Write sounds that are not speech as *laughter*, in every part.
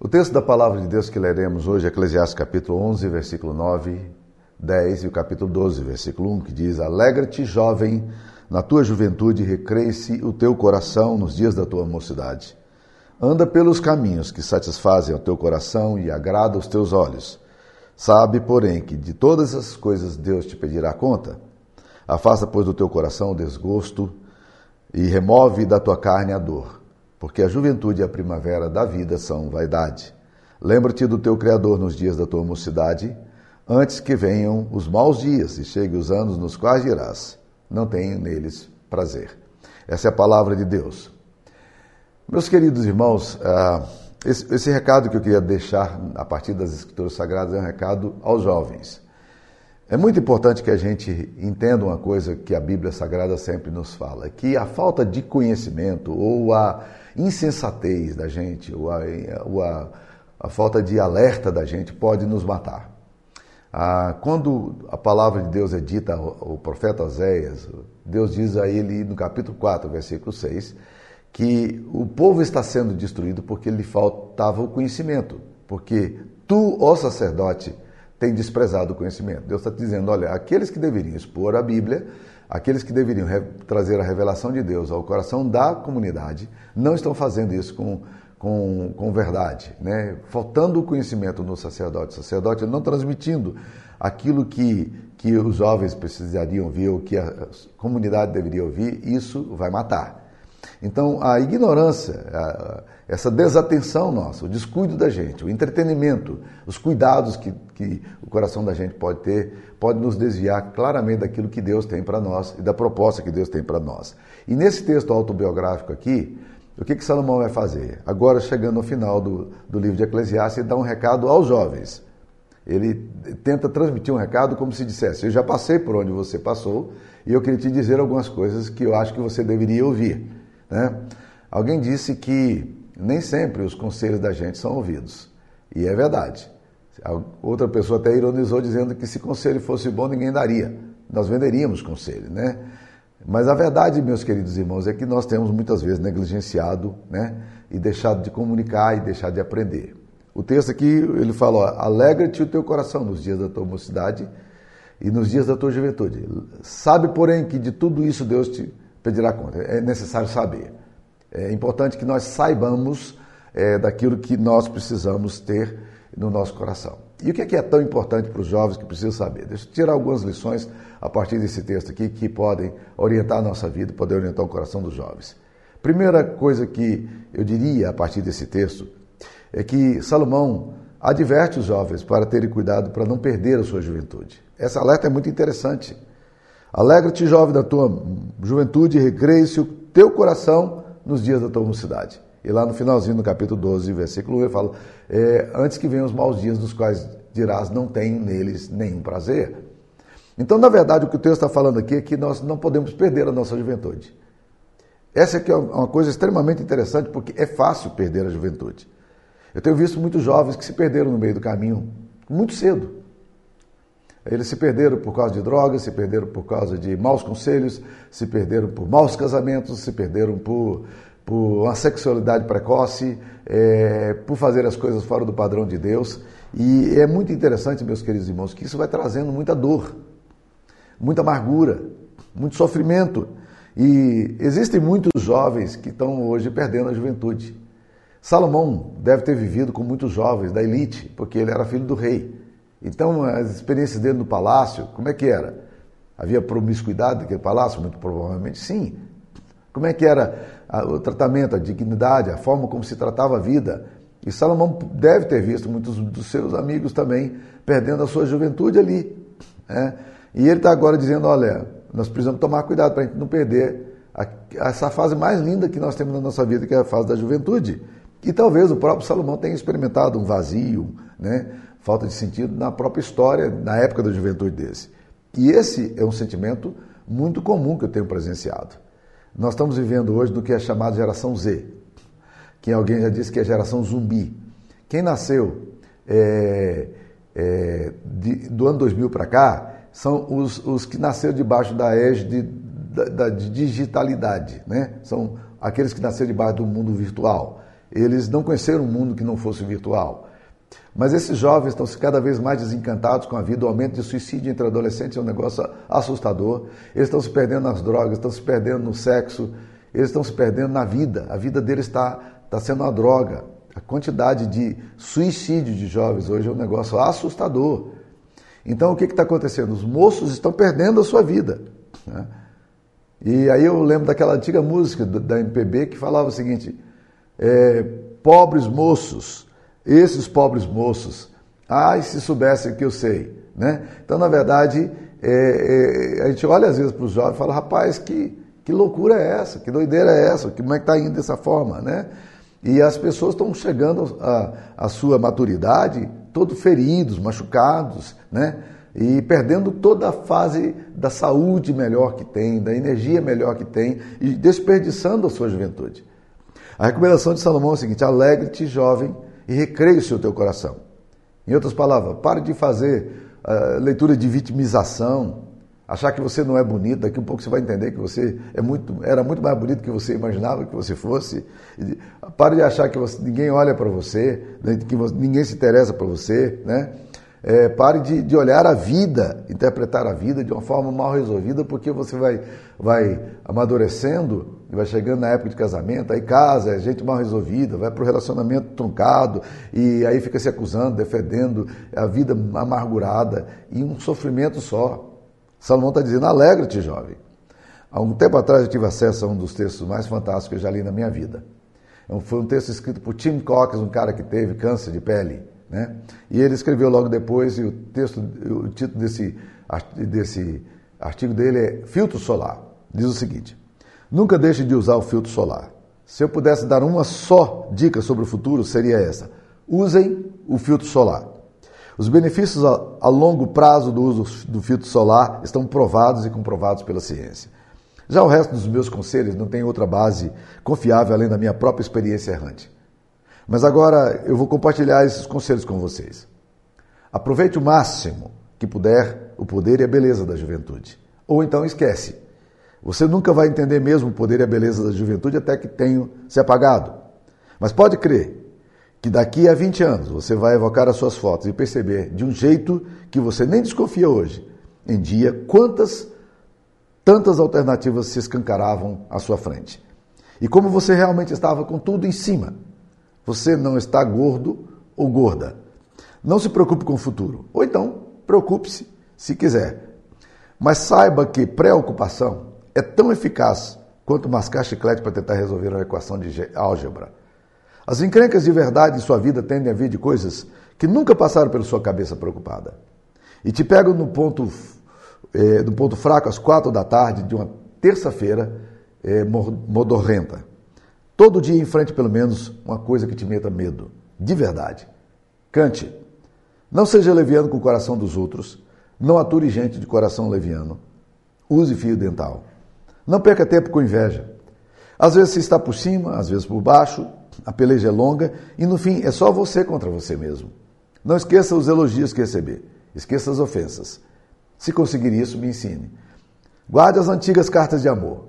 O texto da palavra de Deus que leremos hoje é Eclesiastes capítulo 11, versículo 9, 10 e o capítulo 12, versículo 1, que diz: Alegra-te, jovem, na tua juventude recreie-se o teu coração nos dias da tua mocidade. Anda pelos caminhos que satisfazem o teu coração e agrada os teus olhos. Sabe, porém, que de todas as coisas Deus te pedirá conta. Afasta, pois, do teu coração o desgosto e remove da tua carne a dor, porque a juventude e a primavera da vida são vaidade. Lembra-te do teu Criador nos dias da tua mocidade, antes que venham os maus dias e cheguem os anos nos quais dirás: Não tenho neles prazer. Essa é a palavra de Deus. Meus queridos irmãos, ah, esse, esse recado que eu queria deixar a partir das Escrituras Sagradas é um recado aos jovens. É muito importante que a gente entenda uma coisa que a Bíblia Sagrada sempre nos fala, que a falta de conhecimento ou a insensatez da gente, ou a, ou a, a falta de alerta da gente pode nos matar. Ah, quando a palavra de Deus é dita ao, profeta Oséias, Deus diz a ele no capítulo 4, versículo 6, que o povo está sendo destruído porque lhe faltava o conhecimento, porque tu, ó sacerdote, tem desprezado o conhecimento. Deus está dizendo: olha, aqueles que deveriam expor a Bíblia, aqueles que deveriam trazer a revelação de Deus ao coração da comunidade, não estão fazendo isso com, com, com verdade, né? faltando o conhecimento no sacerdote, o sacerdote não transmitindo aquilo que, que os jovens precisariam ouvir, ou que a comunidade deveria ouvir, isso vai matar. Então, a ignorância, a, essa desatenção nossa, o descuido da gente, o entretenimento, os cuidados que, que o coração da gente pode ter, pode nos desviar claramente daquilo que Deus tem para nós e da proposta que Deus tem para nós. E nesse texto autobiográfico aqui, o que, que Salomão vai fazer? Agora, chegando no final do, do livro de Eclesiastes, ele dá um recado aos jovens. Ele tenta transmitir um recado como se dissesse: Eu já passei por onde você passou e eu queria te dizer algumas coisas que eu acho que você deveria ouvir. Né? Alguém disse que nem sempre os conselhos da gente são ouvidos. E é verdade. Outra pessoa até ironizou dizendo que se conselho fosse bom, ninguém daria. Nós venderíamos conselho, né? Mas a verdade, meus queridos irmãos, é que nós temos muitas vezes negligenciado, né? E deixado de comunicar e deixado de aprender. O texto aqui, ele fala, alegra-te o teu coração nos dias da tua mocidade e nos dias da tua juventude. Sabe, porém, que de tudo isso Deus te pedirá conta. É necessário saber. É importante que nós saibamos é, daquilo que nós precisamos ter no nosso coração. E o que é, que é tão importante para os jovens que precisam saber? Deixa eu tirar algumas lições a partir desse texto aqui que podem orientar a nossa vida, poder orientar o coração dos jovens. Primeira coisa que eu diria a partir desse texto é que Salomão adverte os jovens para terem cuidado para não perder a sua juventude. Essa alerta é muito interessante. Alegra-te, jovem, da tua juventude, recreie-se o teu coração nos dias da tua mocidade. E lá no finalzinho, no capítulo 12, versículo 1, ele fala: é, Antes que venham os maus dias, dos quais dirás, não tenho neles nenhum prazer. Então, na verdade, o que o texto está falando aqui é que nós não podemos perder a nossa juventude. Essa aqui é uma coisa extremamente interessante, porque é fácil perder a juventude. Eu tenho visto muitos jovens que se perderam no meio do caminho muito cedo. Eles se perderam por causa de drogas, se perderam por causa de maus conselhos, se perderam por maus casamentos, se perderam por, por uma sexualidade precoce, é, por fazer as coisas fora do padrão de Deus. E é muito interessante, meus queridos irmãos, que isso vai trazendo muita dor, muita amargura, muito sofrimento. E existem muitos jovens que estão hoje perdendo a juventude. Salomão deve ter vivido com muitos jovens da elite, porque ele era filho do rei. Então, as experiências dele no palácio, como é que era? Havia promiscuidade naquele palácio? Muito provavelmente sim. Como é que era o tratamento, a dignidade, a forma como se tratava a vida? E Salomão deve ter visto muitos dos seus amigos também perdendo a sua juventude ali. Né? E ele está agora dizendo: olha, nós precisamos tomar cuidado para a gente não perder a, essa fase mais linda que nós temos na nossa vida, que é a fase da juventude. E talvez o próprio Salomão tenha experimentado um vazio, né? falta de sentido na própria história, na época da juventude desse. E esse é um sentimento muito comum que eu tenho presenciado. Nós estamos vivendo hoje do que é chamado geração Z, que alguém já disse que é geração zumbi. Quem nasceu é, é, de, do ano 2000 para cá são os, os, que nasceram debaixo da égide da, da de digitalidade, né? são aqueles que nasceram debaixo do mundo virtual. Eles não conheceram um mundo que não fosse virtual. Mas esses jovens estão cada vez mais desencantados com a vida. O aumento de suicídio entre adolescentes é um negócio assustador. Eles estão se perdendo nas drogas, estão se perdendo no sexo, eles estão se perdendo na vida. A vida deles está, está sendo uma droga. A quantidade de suicídio de jovens hoje é um negócio assustador. Então, o que está acontecendo? Os moços estão perdendo a sua vida. Né? E aí eu lembro daquela antiga música da MPB que falava o seguinte: é, pobres moços, esses pobres moços, ai, se soubessem que eu sei. Né? Então, na verdade, é, é, a gente olha às vezes para os jovens e fala: rapaz, que, que loucura é essa? Que doideira é essa? Como é que está indo dessa forma? Né? E as pessoas estão chegando à sua maturidade todos feridos, machucados, né? e perdendo toda a fase da saúde melhor que tem, da energia melhor que tem, e desperdiçando a sua juventude. A recomendação de Salomão é a seguinte: alegre-te, jovem, e recreie-se o teu coração. Em outras palavras, pare de fazer uh, leitura de vitimização, achar que você não é bonito, daqui a um pouco você vai entender que você é muito, era muito mais bonito que você imaginava que você fosse. Pare de achar que você, ninguém olha para você, que você, ninguém se interessa por você, né? É, pare de, de, olhar a vida, interpretar a vida de uma forma mal resolvida, porque você vai, vai amadurecendo e vai chegando na época de casamento, aí casa, é gente mal resolvida, vai para o relacionamento truncado e aí fica se acusando, defendendo a vida amargurada e um sofrimento só. Salomão está dizendo: alegra-te, jovem. Há um tempo atrás eu tive acesso a um dos textos mais fantásticos que eu já li na minha vida. É foi um texto escrito por Tim Cox, um cara que teve câncer de pele. Né? E ele escreveu logo depois, e o texto, o título desse, desse artigo dele é Filtro Solar. Diz o seguinte: Nunca deixe de usar o filtro solar. Se eu pudesse dar uma só dica sobre o futuro, seria essa: usem o filtro solar. Os benefícios a, longo prazo do uso do filtro solar estão provados e comprovados pela ciência. Já o resto dos meus conselhos não tem outra base confiável além da minha própria experiência errante. Mas agora eu vou compartilhar esses conselhos com vocês. Aproveite o máximo que puder o poder e a beleza da juventude. Ou então esquece. Você nunca vai entender mesmo o poder e a beleza da juventude até que tenham se apagado. Mas pode crer que daqui a 20 anos você vai evocar as suas fotos e perceber de um jeito que você nem desconfia hoje, em dia, quantas tantas alternativas se escancaravam à sua frente. E como você realmente estava com tudo em cima. Você não está gordo ou gorda. Não se preocupe com o futuro. Ou então, preocupe-se se quiser. Mas saiba que preocupação é tão eficaz quanto mascar chiclete para tentar resolver uma equação de álgebra. As encrencas de verdade em sua vida tendem a vir de coisas que nunca passaram pela sua cabeça preocupada. E te pegam no ponto, é, no ponto fraco às quatro da tarde de uma terça-feira é, modorrenta. Todo dia enfrente pelo menos uma coisa que te meta medo, de verdade. Cante. Não seja leviano com o coração dos outros. Não ature gente de coração leviano. Use fio dental. Não perca tempo com inveja. Às vezes você está por cima, às vezes por baixo, a peleja é longa e no fim é só você contra você mesmo. Não esqueça os elogios que receber. Esqueça as ofensas. Se conseguir isso, me ensine. Guarde as antigas cartas de amor.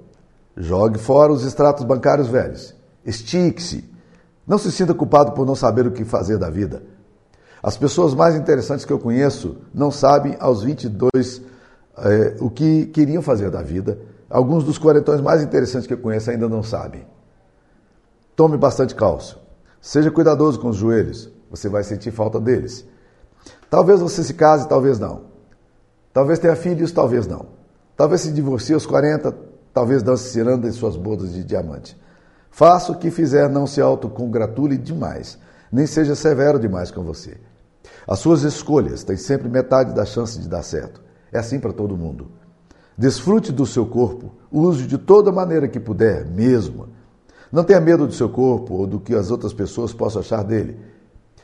Jogue fora os extratos bancários velhos. Estique-se. Não se sinta culpado por não saber o que fazer da vida. As pessoas mais interessantes que eu conheço não sabem aos 22 é, o que queriam fazer da vida. Alguns dos quarentões mais interessantes que eu conheço ainda não sabem. Tome bastante cálcio. Seja cuidadoso com os joelhos. Você vai sentir falta deles. Talvez você se case, talvez não. Talvez tenha filhos, talvez não. Talvez se divorcie aos 40, talvez dance ciranda em suas bodas de diamante. Faça o que fizer, não se autocongratule demais, nem seja severo demais com você. As suas escolhas têm sempre metade da chance de dar certo. É assim para todo mundo. Desfrute do seu corpo, use de toda maneira que puder, mesmo. Não tenha medo do seu corpo ou do que as outras pessoas possam achar dele.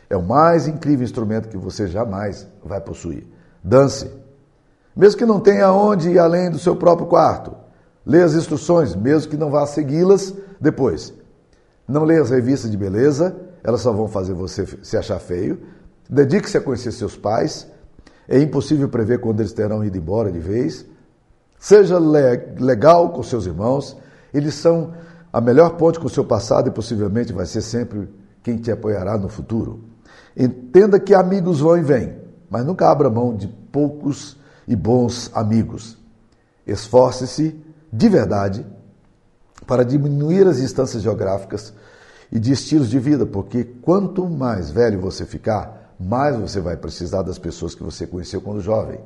É o mais incrível instrumento que você jamais vai possuir. Dance. Mesmo que não tenha onde ir além do seu próprio quarto. Leia as instruções, mesmo que não vá segui-las depois. Não leia as revistas de beleza, elas só vão fazer você se achar feio. Dedique-se a conhecer seus pais. É impossível prever quando eles terão ido embora de vez. Seja legal com seus irmãos. Eles são a melhor ponte com o seu passado e possivelmente vai ser sempre quem te apoiará no futuro. Entenda que amigos vão e vêm, mas nunca abra mão de poucos e bons amigos. Esforce-se de verdade para diminuir as distâncias geográficas e de estilos de vida, porque quanto mais velho você ficar, mais você vai precisar das pessoas que você conheceu quando jovem.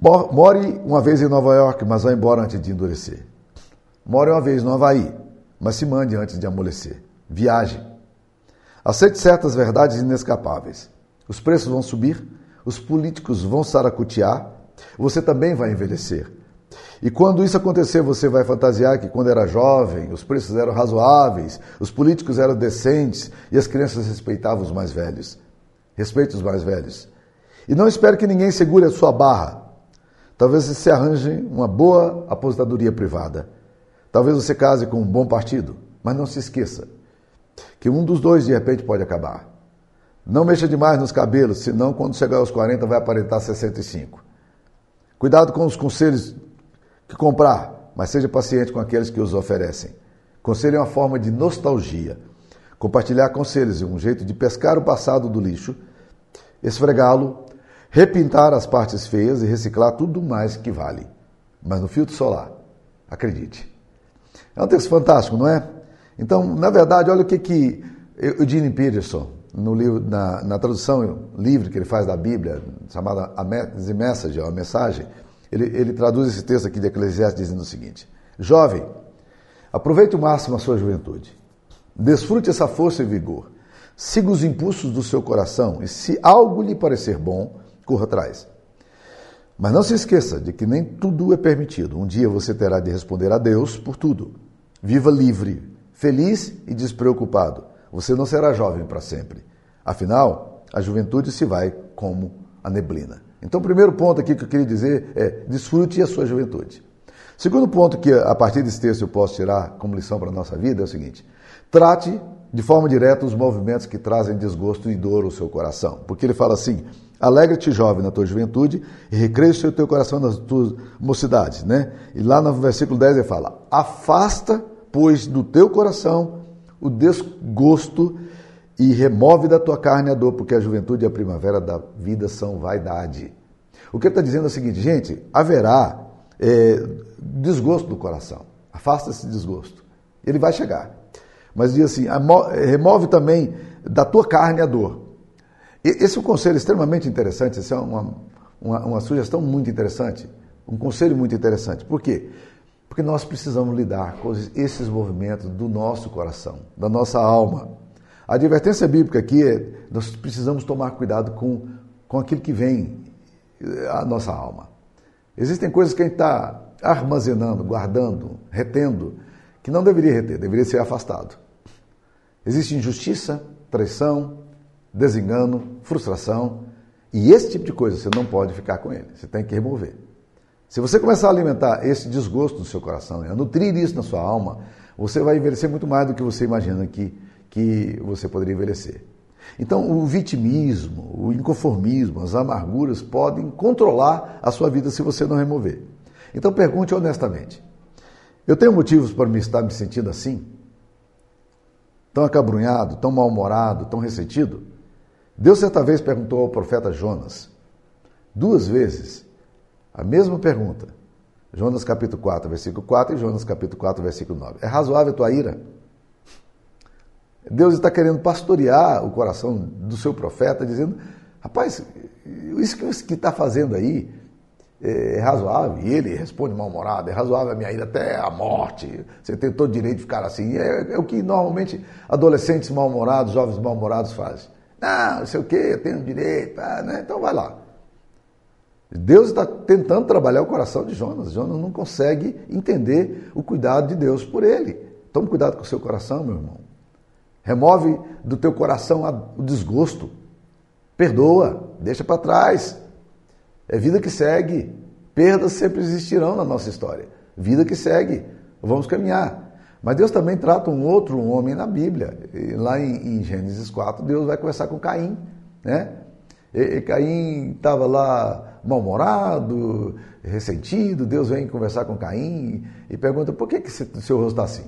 More uma vez em Nova York, mas vá embora antes de endurecer. More uma vez no Havaí, mas se mande antes de amolecer. Viaje. Aceite certas verdades inescapáveis. Os preços vão subir, os políticos vão saracutear, você também vai envelhecer. E quando isso acontecer, você vai fantasiar que quando era jovem, os preços eram razoáveis, os políticos eram decentes e as crianças respeitavam os mais velhos. Respeite os mais velhos. E não espere que ninguém segure a sua barra. Talvez você arranje uma boa aposentadoria privada. Talvez você case com um bom partido. Mas não se esqueça que um dos dois de repente pode acabar. Não mexa demais nos cabelos, senão quando chegar aos 40 vai aparentar 65. Cuidado com os conselhos que comprar, mas seja paciente com aqueles que os oferecem. Conselho é uma forma de nostalgia. Compartilhar conselhos é um jeito de pescar o passado do lixo, esfregá-lo, repintar as partes feias e reciclar tudo mais que vale. Mas no filtro solar, acredite. É um texto fantástico, não é? Então, na verdade, olha o que, que Eugene Peterson, no livro, na, na tradução livre que ele faz da Bíblia, chamada The Message, a mensagem, ele, ele traduz esse texto aqui de Eclesiastes dizendo o seguinte: Jovem, aproveite o máximo a sua juventude, desfrute essa força e vigor, siga os impulsos do seu coração e, se algo lhe parecer bom, corra atrás. Mas não se esqueça de que nem tudo é permitido. Um dia você terá de responder a Deus por tudo. Viva livre, feliz e despreocupado. Você não será jovem para sempre. Afinal, a juventude se vai como a neblina. Então, o primeiro ponto aqui que eu queria dizer é desfrute a sua juventude. Segundo ponto que a partir desse texto eu posso tirar como lição para a nossa vida é o seguinte: trate de forma direta os movimentos que trazem desgosto e dor ao seu coração. Porque ele fala assim: alegra-te, jovem, na tua juventude e recreia o teu coração nas tuas mocidades. Né? E lá no versículo 10 ele fala: afasta, pois, do teu coração o desgosto e remove da tua carne a dor, porque a juventude e a primavera da vida são vaidade. O que ele está dizendo é o seguinte, gente, haverá é, desgosto do coração. Afasta esse desgosto. Ele vai chegar. Mas diz assim, remove também da tua carne a dor. Esse é um conselho extremamente interessante, essa é uma, uma, uma sugestão muito interessante, um conselho muito interessante. Por quê? Porque nós precisamos lidar com esses movimentos do nosso coração, da nossa alma. A advertência bíblica aqui é: nós precisamos tomar cuidado com, com aquilo que vem à nossa alma. Existem coisas que a gente está armazenando, guardando, retendo, que não deveria reter, deveria ser afastado. Existe injustiça, traição, desengano, frustração, e esse tipo de coisa você não pode ficar com ele, você tem que remover. Se você começar a alimentar esse desgosto no seu coração, a nutrir isso na sua alma, você vai envelhecer muito mais do que você imagina que que você poderia envelhecer. Então, o vitimismo, o inconformismo, as amarguras podem controlar a sua vida se você não remover. Então, pergunte honestamente: eu tenho motivos para me estar me sentindo assim? Tão acabrunhado, tão mal-humorado, tão ressentido? Deus certa vez perguntou ao profeta Jonas, duas vezes, a mesma pergunta. Jonas capítulo 4, versículo 4 e Jonas capítulo 4, versículo 9. É razoável a tua ira? Deus está querendo pastorear o coração do seu profeta, dizendo: rapaz, isso que está fazendo aí é razoável. E ele responde mal-humorado: é razoável a minha ira até a morte. Você tem todo o direito de ficar assim. É, é o que normalmente adolescentes mal-humorados, jovens mal-humorados fazem. Não, não sei o quê, eu tenho direito. Ah, né? Então vai lá. Deus está tentando trabalhar o coração de Jonas. Jonas não consegue entender o cuidado de Deus por ele. Tome cuidado com o seu coração, meu irmão. Remove do teu coração o desgosto. Perdoa, deixa para trás. É vida que segue. Perdas sempre existirão na nossa história. Vida que segue. Vamos caminhar. Mas Deus também trata um outro homem na Bíblia. E lá em, em, Gênesis 4, Deus vai conversar com Caim. Né? E, Caim estava lá mal-humorado, ressentido. Deus vem conversar com Caim e pergunta: por que, que seu rosto está assim?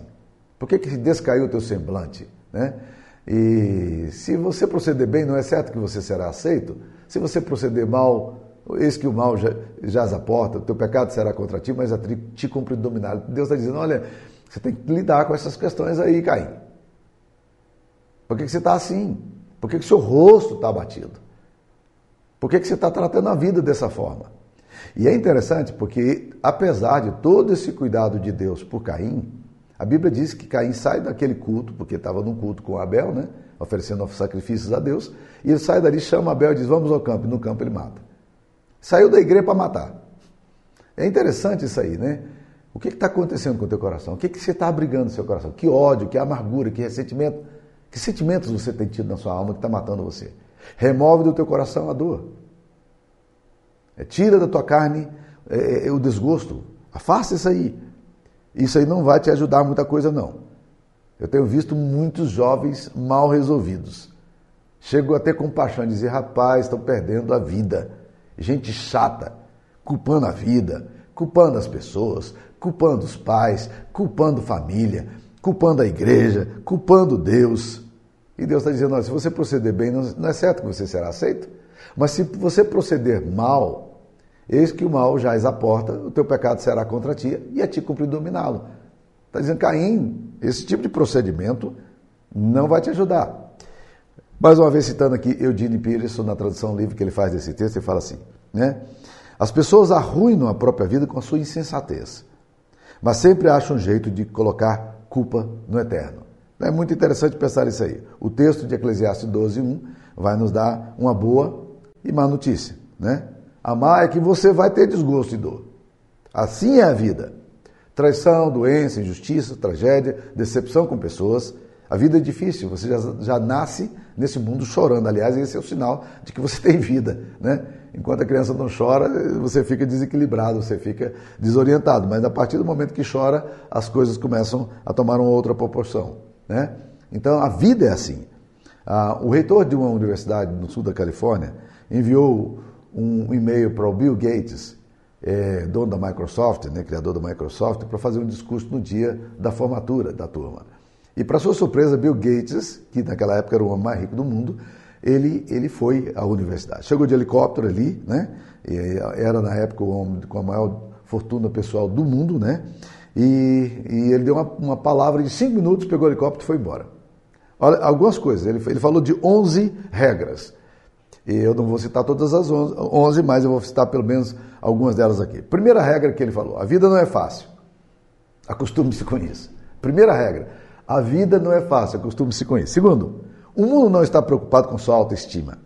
Por que, que descaiu o teu semblante? Né? E se você proceder bem, não é certo que você será aceito? Se você proceder mal, eis que o mal jaz a porta, o teu pecado será contra ti, mas a ti cumpre dominar. Deus está dizendo: olha, você tem que lidar com essas questões aí, Caim. Por que, que você está assim? Por que, que seu rosto está abatido? Por que, que você está tratando a vida dessa forma? E é interessante porque, apesar de todo esse cuidado de Deus por Caim, a Bíblia diz que Caim sai daquele culto, porque estava num culto com Abel, né? oferecendo sacrifícios a Deus, e ele sai dali, chama Abel e diz: Vamos ao campo, e no campo ele mata. Saiu da igreja para matar. É interessante isso aí, né? O que está acontecendo com o teu coração? O que, que você está abrigando no seu coração? Que ódio, que amargura, que ressentimento? Que sentimentos você tem tido na sua alma que está matando você? Remove do teu coração a dor. É, tira da tua carne é, é, o desgosto. Afasta isso aí. Isso aí não vai te ajudar muita coisa, não. Eu tenho visto muitos jovens mal resolvidos. Chego a ter compaixão e dizer, rapaz, estão perdendo a vida. Gente chata, culpando a vida, culpando as pessoas, culpando os pais, culpando família, culpando a igreja, culpando Deus. E Deus está dizendo: se você proceder bem, não é certo que você será aceito. Mas se você proceder mal, eis que o mal já a porta, o teu pecado será contra ti e a ti cumprir dominá-lo. Está dizendo, Caim, esse tipo de procedimento não vai te ajudar. Mais uma vez citando aqui Eugene Peterson, na tradução livre que ele faz desse texto, ele fala assim, né? As pessoas arruinam a própria vida com a sua insensatez, mas sempre acham um jeito de colocar culpa no eterno. É muito interessante pensar isso aí. O texto de Eclesiastes 12, 1 vai nos dar uma boa e má notícia. Né? Amar é que você vai ter desgosto e dor. Assim é a vida. Traição, doença, injustiça, tragédia, decepção com pessoas. A vida é difícil, você já, já nasce nesse mundo chorando. Aliás, esse é o sinal de que você *laughs* tem vida. Né? Enquanto a criança não chora, você fica desequilibrado, você fica desorientado. Mas a partir do momento que chora, as coisas começam a tomar uma outra proporção. Né? Então a vida é assim. Ah, o reitor de uma universidade no sul da Califórnia enviou um e-mail para o Bill Gates, é, dono da Microsoft, né, criador da Microsoft, para fazer um discurso no dia da formatura da turma. E para sua surpresa, Bill Gates, que naquela época era o homem mais rico do mundo, ele, ele foi à universidade. Chegou de helicóptero ali, né? era na época o homem com a maior fortuna pessoal do mundo, né? E, e ele deu uma, uma, palavra de cinco minutos, pegou o helicóptero e foi embora. Olha, algumas coisas. Ele, ele falou de 11 regras. Eu não vou citar todas as 11, mas eu vou citar pelo menos algumas delas aqui. Primeira regra que ele falou: a vida não é fácil. Acostume-se com isso. Primeira regra: a vida não é fácil, acostume-se com isso. Segundo, o mundo não está preocupado com sua autoestima.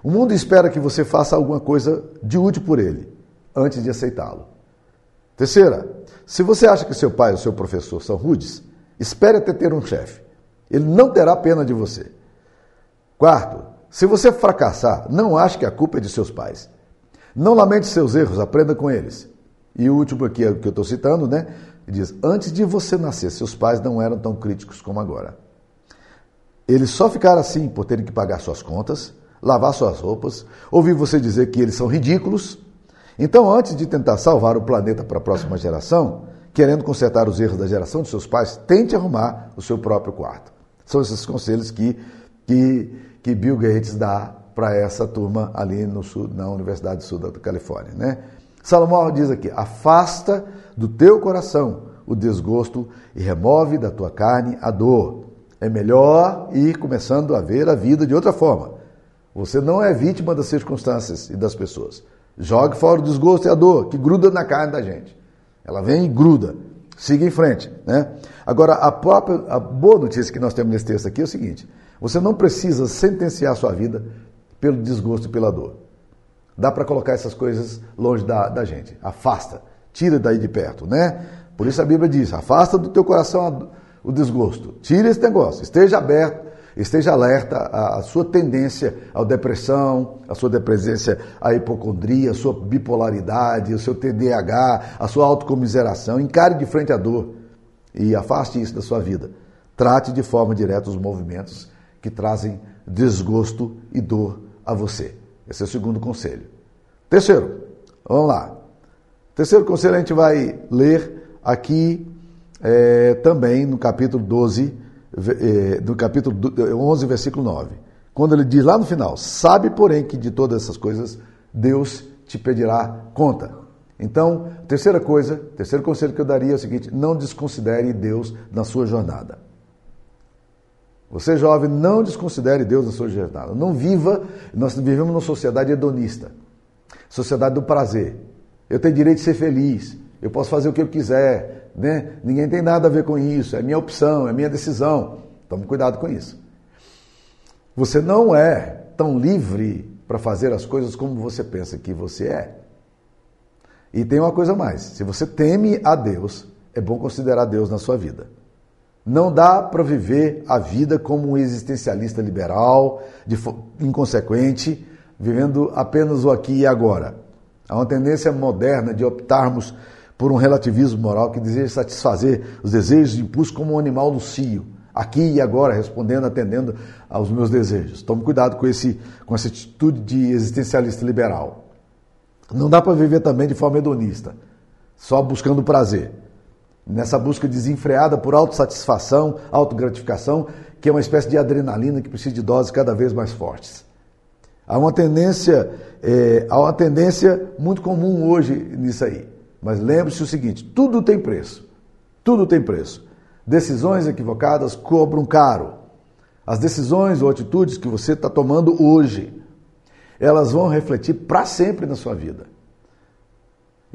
O mundo espera que você faça alguma coisa de útil por ele, antes de aceitá-lo. Terceira, se você acha que seu pai ou seu professor são rudes, espere até ter um chefe. Ele não terá pena de você. Quarto, se você fracassar, não ache que a culpa é de seus pais. Não lamente seus erros, aprenda com eles. E o último aqui é o que eu estou citando, né? Diz: Antes de você nascer, seus pais não eram tão críticos como agora. Eles só ficaram assim por terem que pagar suas contas, lavar suas roupas, ouvir você dizer que eles são ridículos então, antes de tentar salvar o planeta para a próxima geração, querendo consertar os erros da geração de seus pais, tente arrumar o seu próprio quarto. São esses conselhos que, que, que Bill Gates dá para essa turma ali no sul, na Universidade do Sul da Califórnia. Né? Salomão diz aqui: afasta do teu coração o desgosto e remove da tua carne a dor. É melhor ir começando a ver a vida de outra forma. Você não é vítima das circunstâncias e das pessoas. Jogue fora o desgosto e a dor que gruda na carne da gente. Ela vem e gruda. Siga em frente. Né? Agora, a, própria, a boa notícia que nós temos nesse texto aqui é o seguinte: você não precisa sentenciar a sua vida pelo desgosto e pela dor. Dá para colocar essas coisas longe da, da gente. Afasta, tira daí de perto, né? Por isso a Bíblia diz: afasta do teu coração o desgosto, tira esse negócio, esteja aberto esteja alerta à sua tendência à depressão, à sua dependência à hipocondria, à sua bipolaridade, ao seu TDAH, à sua autocomiseração. Encare de frente à dor e afaste isso da sua vida. Trate de forma direta os movimentos que trazem desgosto e dor a você. Esse é o segundo conselho. Terceiro, vamos lá. Terceiro conselho a gente vai ler aqui é, também no capítulo 12, é, no capítulo 11, versículo 9. Quando ele diz lá no final: Sabe, porém, que de todas essas coisas Deus te pedirá conta. Então, terceira coisa, terceiro conselho que eu daria é o seguinte: não desconsidere Deus na sua jornada. Você jovem, não desconsidere Deus na sua jornada. Não viva, nós vivemos numa sociedade hedonista, sociedade do prazer. Eu tenho direito de ser feliz, eu posso fazer o que eu quiser, né? Ninguém tem nada a ver com isso, é minha opção, é minha decisão. Tome cuidado com isso. Você não é tão livre para fazer as coisas como você pensa que você é. E tem uma coisa mais: se você teme a Deus, é bom considerar Deus na sua vida. Não dá para viver a vida como um existencialista liberal, inconsequente, vivendo apenas o aqui e agora. Há uma tendência moderna de optarmos por um relativismo moral que deseja satisfazer os desejos e impulsos como um animal no cio, aqui e agora, respondendo, atendendo aos meus desejos. Tome cuidado com, esse, com essa atitude de existencialista liberal. Não dá para viver também de forma hedonista, só buscando prazer. Nessa busca desenfreada por autossatisfação, autogratificação, que é uma espécie de adrenalina que precisa de doses cada vez mais fortes. Há uma tendência, é, há uma tendência muito comum hoje nisso aí. Mas lembre-se o seguinte: tudo tem preço. Tudo tem preço. Decisões equivocadas cobram caro. As decisões ou atitudes que você está tomando hoje elas vão refletir para sempre na sua vida.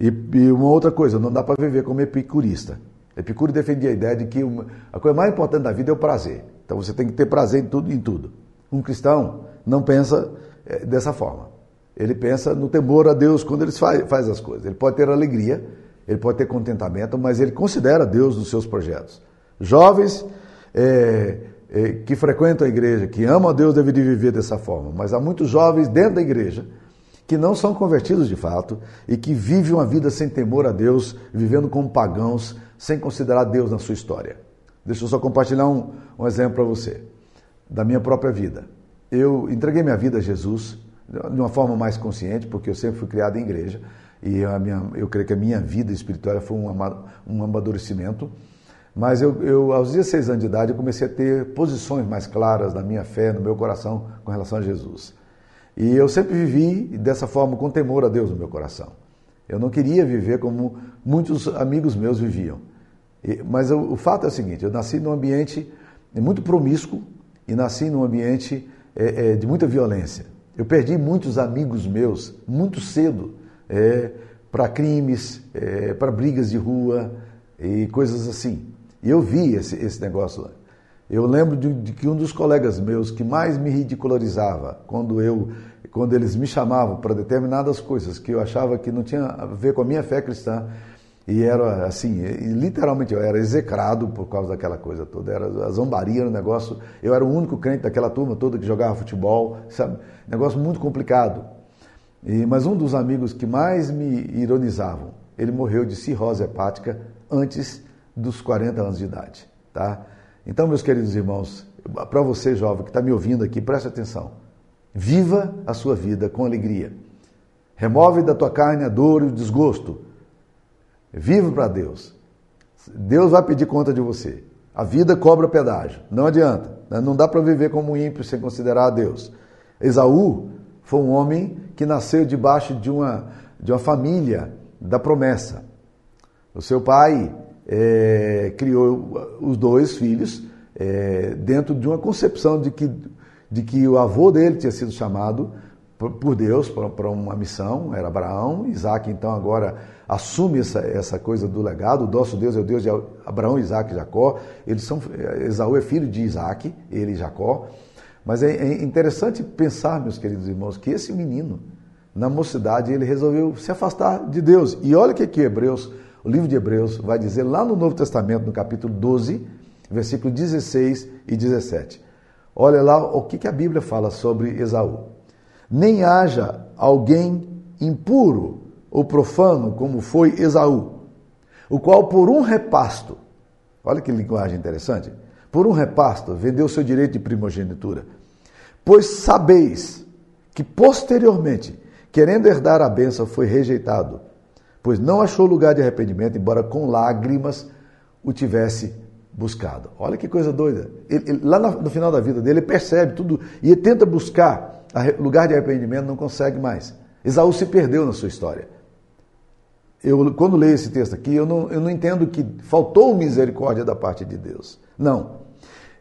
E, e, uma outra coisa, não dá para viver como epicurista. Epicuro defendia a ideia de que uma, a coisa mais importante da vida é o prazer. Então você tem que ter prazer em tudo em tudo. Um cristão não pensa é, dessa forma. Ele pensa no temor a Deus quando ele faz, faz as coisas. Ele pode ter alegria, ele pode ter contentamento, mas ele considera Deus nos seus projetos. Jovens, é, é, que frequentam a igreja, que amam a Deus, devem viver dessa forma. Mas há muitos jovens dentro da igreja que não são convertidos de fato e que vivem uma vida sem temor a Deus, vivendo como pagãos, sem considerar Deus na sua história. Deixa eu só compartilhar um, um exemplo para você, da minha própria vida. Eu entreguei minha vida a Jesus de uma forma mais consciente, porque eu sempre fui criado em igreja, e a minha, eu creio que a minha vida espiritual foi um, um amadurecimento. Mas eu, eu, aos 16 anos de idade, eu comecei a ter posições mais claras na minha fé, no meu coração, com relação a Jesus. E eu sempre vivi dessa forma, com temor a Deus no meu coração. Eu não queria viver como muitos amigos meus viviam. Mas o fato é o seguinte: eu nasci num ambiente muito promíscuo e nasci num ambiente é, é, de muita violência. Eu perdi muitos amigos meus muito cedo é, para crimes, é, para brigas de rua e coisas assim. E eu vi esse, esse negócio lá. Eu lembro de, de, que um dos colegas meus que mais me ridicularizava quando eu quando eles me chamavam para determinadas coisas que eu achava que não tinha a ver com a minha fé cristã e era assim, literalmente eu era execrado por causa daquela coisa toda, era a zombaria no negócio. Eu era o único crente daquela turma toda que jogava futebol, sabe? Negócio muito complicado. E, mas um dos amigos que mais me ironizavam, ele morreu de cirrose hepática antes dos 40 anos de idade. Tá? Então, meus queridos irmãos, para você jovem que está me ouvindo aqui, preste atenção. Viva a sua vida com alegria. Remove da tua carne a dor e o desgosto. Viva para Deus. Deus vai pedir conta de você. A vida cobra pedágio. Não adianta. Né? Não dá para viver como ímpio sem considerar a Deus. Esaú foi um homem que nasceu debaixo de uma, de uma família da promessa. O seu pai é, criou os dois filhos é, dentro de uma concepção de que, de que o avô dele tinha sido chamado por Deus para uma missão, era Abraão, Isaac então agora assume essa, essa coisa do legado, o nosso Deus é o Deus de Abraão, Isaac e Jacó, eles são, Esaú é filho de Isaac, ele e Jacó, mas é, é interessante pensar, meus queridos irmãos, que esse menino, na mocidade, ele resolveu se afastar de Deus, e olha o que aqui Hebreus o livro de Hebreus vai dizer lá no Novo Testamento, no capítulo 12, versículo 16 e 17. Olha lá o que, a Bíblia fala sobre Esaú. Nem haja alguém impuro ou profano como foi Esaú, o qual por um repasto, olha que linguagem interessante, por um repasto vendeu seu direito de primogenitura. Pois sabeis que posteriormente, querendo herdar a bênção, foi rejeitado, pois não achou lugar de arrependimento, embora com lágrimas o tivesse buscado. Olha que coisa doida. Ele, ele, lá no final da vida dele, ele percebe tudo e ele tenta buscar lugar de arrependimento, não consegue mais. Esaú se perdeu na sua história. Eu, quando leio esse texto aqui, eu não, eu não entendo que faltou misericórdia da parte de Deus. Não.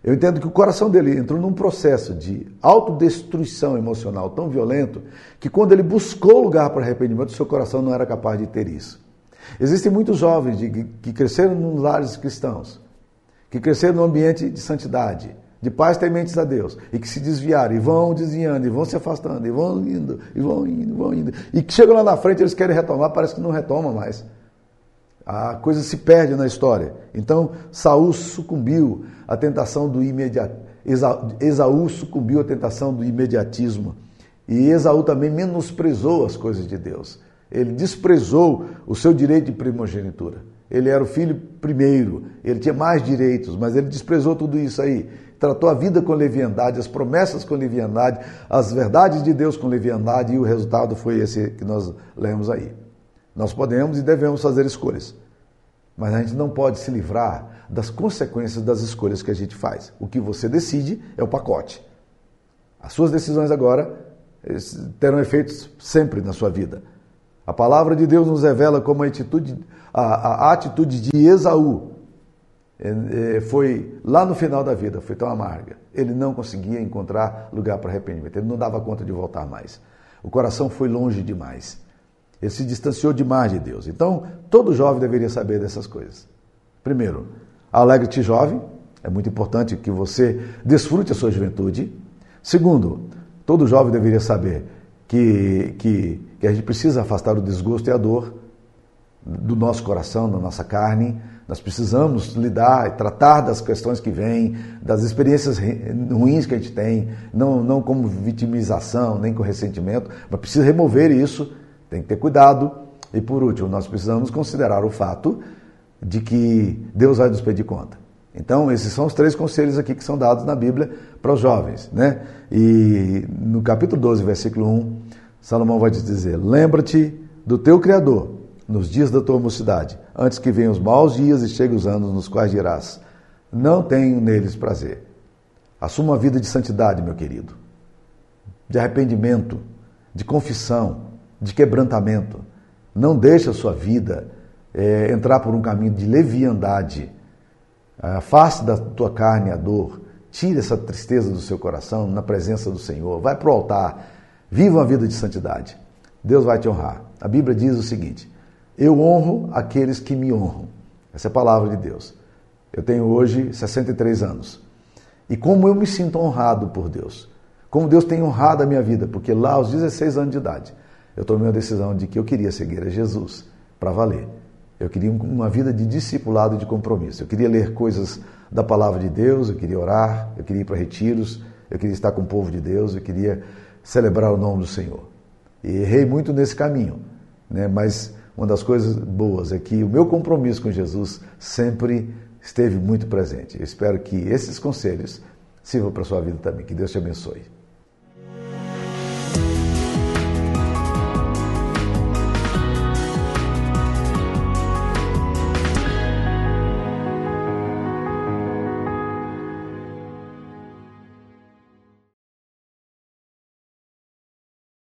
Eu entendo que o coração dele entrou num processo de autodestruição emocional tão violento que quando ele buscou lugar para arrependimento, seu coração não era capaz de ter isso. Existem muitos jovens de, que cresceram nos lares cristãos, que cresceram num ambiente de santidade, de pais tementes a Deus, e que se desviaram, e vão desviando, e vão se afastando, e vão indo, e vão indo, e vão indo. E que chegam lá na frente, eles querem retomar, parece que não retoma mais. A coisa se perde na história. Então, Saul sucumbiu à tentação do imediatismo. Esaú sucumbiu à tentação do imediatismo. E Esaú também menosprezou as coisas de Deus. Ele desprezou o seu direito de primogenitura. Ele era o filho primeiro, ele tinha mais direitos, mas ele desprezou tudo isso aí tratou a vida com leviandade, as promessas com leviandade, as verdades de Deus com leviandade, e o resultado foi esse que nós lemos aí. Nós podemos e devemos fazer escolhas, mas a gente não pode se livrar das consequências das escolhas que a gente faz. O que você decide é o pacote. As suas decisões agora terão efeitos sempre na sua vida. A palavra de Deus nos revela como a atitude, a, a atitude de Esaú é, é, foi lá no final da vida, foi tão amarga. Ele não conseguia encontrar lugar para arrependimento, ele não dava conta de voltar mais. O coração foi longe demais. Ele se distanciou demais de Deus. Então, todo jovem deveria saber dessas coisas. Primeiro, alegre-te jovem, é muito importante que você desfrute a sua juventude. Segundo, todo jovem deveria saber que, que, que a gente precisa afastar o desgosto e a dor do nosso coração, da nossa carne, nós precisamos lidar e tratar das questões que vêm, das experiências ruins que a gente tem, não, não como vitimização, nem com ressentimento, mas precisa remover isso, tem que ter cuidado. E por último, nós precisamos considerar o fato de que Deus vai nos pedir conta. Então, esses são os três conselhos aqui que são dados na Bíblia para os jovens. Né? E no capítulo 12, versículo 1, Salomão vai dizer: Lembra-te do teu Criador nos dias da tua mocidade, antes que venham os maus dias e cheguem os anos nos quais dirás: Não tenho neles prazer. Assuma uma vida de santidade, meu querido, de arrependimento, de confissão, de quebrantamento. Não deixe a sua vida é, entrar por um caminho de leviandade. Afaste da tua carne a dor. Tire essa tristeza do seu coração na presença do Senhor. Vai para o altar. Viva uma vida de santidade. Deus vai te honrar. A Bíblia diz o seguinte: eu honro aqueles que me honram. Essa é a palavra de Deus. Eu tenho hoje 63 anos. E como eu me sinto honrado por Deus. Como Deus tem honrado a minha vida, porque lá aos 16 anos de idade, eu tomei a decisão de que eu queria seguir a Jesus para valer. Eu queria uma vida de discipulado e de compromisso. Eu queria ler coisas da palavra de Deus, eu queria orar, eu queria ir para retiros, eu queria estar com o povo de Deus, eu queria celebrar o nome do Senhor. E errei muito nesse caminho, né? mas uma das coisas boas é que o meu compromisso com Jesus sempre esteve muito presente. Eu espero que esses conselhos sirvam para a sua vida também. Que Deus te abençoe.